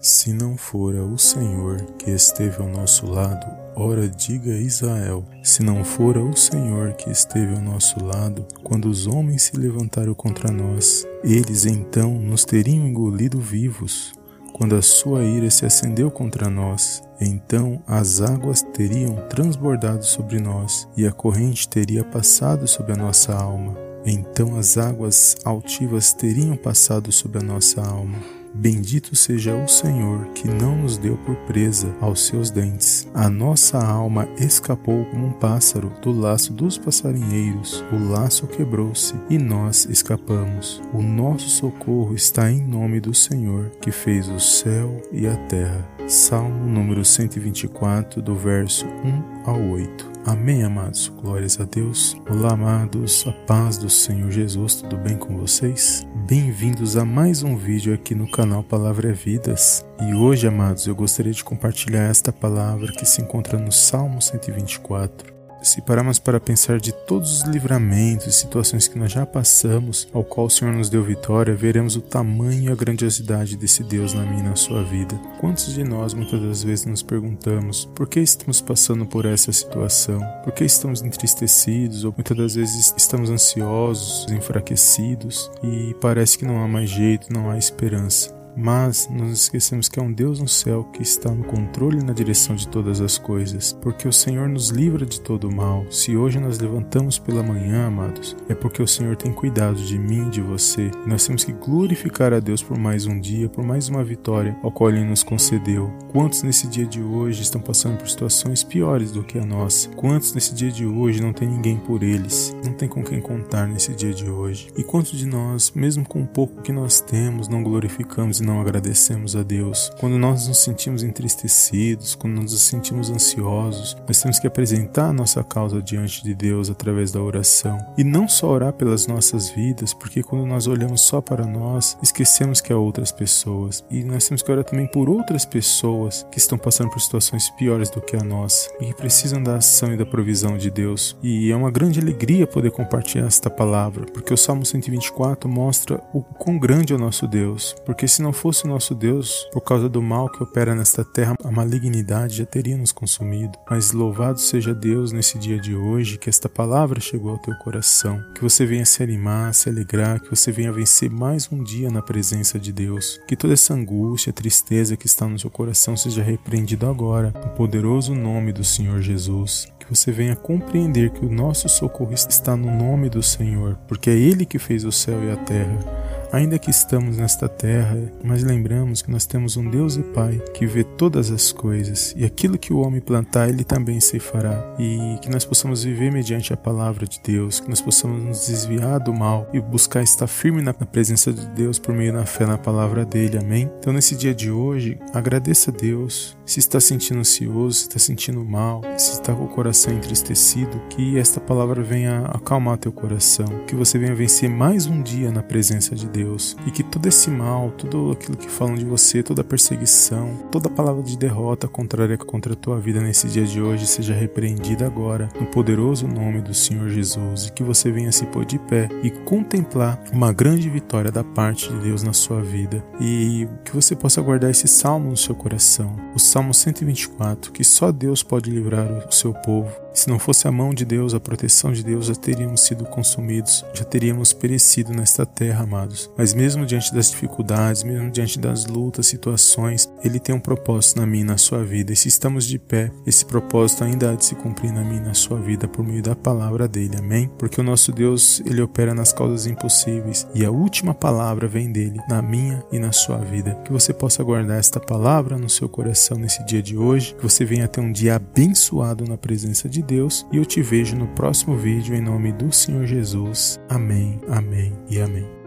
Se não fora o Senhor que esteve ao nosso lado, ora diga Israel: se não fora o Senhor que esteve ao nosso lado, quando os homens se levantaram contra nós, eles então nos teriam engolido vivos. Quando a sua ira se acendeu contra nós, então as águas teriam transbordado sobre nós e a corrente teria passado sobre a nossa alma. Então as águas altivas teriam passado sobre a nossa alma. Bendito seja o Senhor que não nos deu por presa aos seus dentes. A nossa alma escapou como um pássaro do laço dos passarinheiros. O laço quebrou-se e nós escapamos. O nosso socorro está em nome do Senhor que fez o céu e a terra. Salmo número 124, do verso 1 ao 8. Amém, amados. Glórias a Deus. Olá, amados. A paz do Senhor Jesus. Tudo bem com vocês? Bem-vindos a mais um vídeo aqui no canal Palavra é Vidas. E hoje, amados, eu gostaria de compartilhar esta palavra que se encontra no Salmo 124. Se pararmos para pensar de todos os livramentos e situações que nós já passamos, ao qual o Senhor nos deu vitória, veremos o tamanho e a grandiosidade desse Deus na minha e na sua vida. Quantos de nós muitas das vezes nos perguntamos por que estamos passando por essa situação? Por que estamos entristecidos ou muitas das vezes estamos ansiosos, enfraquecidos e parece que não há mais jeito, não há esperança? Mas nos esquecemos que é um Deus no céu que está no controle e na direção de todas as coisas, porque o Senhor nos livra de todo o mal. Se hoje nós levantamos pela manhã, amados, é porque o Senhor tem cuidado de mim e de você. Nós temos que glorificar a Deus por mais um dia, por mais uma vitória ao qual Ele nos concedeu. Quantos nesse dia de hoje estão passando por situações piores do que a nossa? Quantos nesse dia de hoje não tem ninguém por eles? Não tem com quem contar nesse dia de hoje? E quantos de nós, mesmo com o pouco que nós temos, não glorificamos e não agradecemos a Deus. Quando nós nos sentimos entristecidos, quando nos sentimos ansiosos, nós temos que apresentar a nossa causa diante de Deus através da oração. E não só orar pelas nossas vidas, porque quando nós olhamos só para nós, esquecemos que há outras pessoas. E nós temos que orar também por outras pessoas que estão passando por situações piores do que a nossa e que precisam da ação e da provisão de Deus. E é uma grande alegria poder compartilhar esta palavra, porque o Salmo 124 mostra o quão grande é o nosso Deus. Porque se não fosse o nosso Deus, por causa do mal que opera nesta terra, a malignidade já teria nos consumido. Mas louvado seja Deus nesse dia de hoje, que esta palavra chegou ao teu coração, que você venha se animar, se alegrar, que você venha vencer mais um dia na presença de Deus, que toda essa angústia, tristeza que está no seu coração seja repreendido agora, no poderoso nome do Senhor Jesus que você venha compreender que o nosso socorro está no nome do Senhor, porque é Ele que fez o céu e a terra. Ainda que estamos nesta terra, mas lembramos que nós temos um Deus e Pai que vê todas as coisas e aquilo que o homem plantar, ele também se fará. E que nós possamos viver mediante a palavra de Deus, que nós possamos nos desviar do mal e buscar estar firme na presença de Deus por meio da fé na palavra dele. Amém? Então, nesse dia de hoje, agradeça a Deus. Se está sentindo ansioso, se está sentindo mal, se está com o coração entristecido, que esta palavra venha acalmar teu coração, que você venha vencer mais um dia na presença de Deus e que todo esse mal, tudo aquilo que falam de você, toda perseguição, toda palavra de derrota contrária contra a tua vida nesse dia de hoje seja repreendida agora, no poderoso nome do Senhor Jesus, e que você venha se pôr de pé e contemplar uma grande vitória da parte de Deus na sua vida, e que você possa guardar esse salmo no seu coração, o Salmo 124, que só Deus pode livrar o seu povo se não fosse a mão de Deus, a proteção de Deus, já teríamos sido consumidos, já teríamos perecido nesta terra, amados. Mas mesmo diante das dificuldades, mesmo diante das lutas, situações, Ele tem um propósito na minha e na sua vida. E se estamos de pé, esse propósito ainda há de se cumprir na minha e na sua vida por meio da palavra dele. Amém? Porque o nosso Deus, Ele opera nas causas impossíveis e a última palavra vem dele, na minha e na sua vida. Que você possa guardar esta palavra no seu coração nesse dia de hoje, que você venha ter um dia abençoado na presença de Deus e eu te vejo no próximo vídeo em nome do Senhor Jesus. Amém, amém e amém.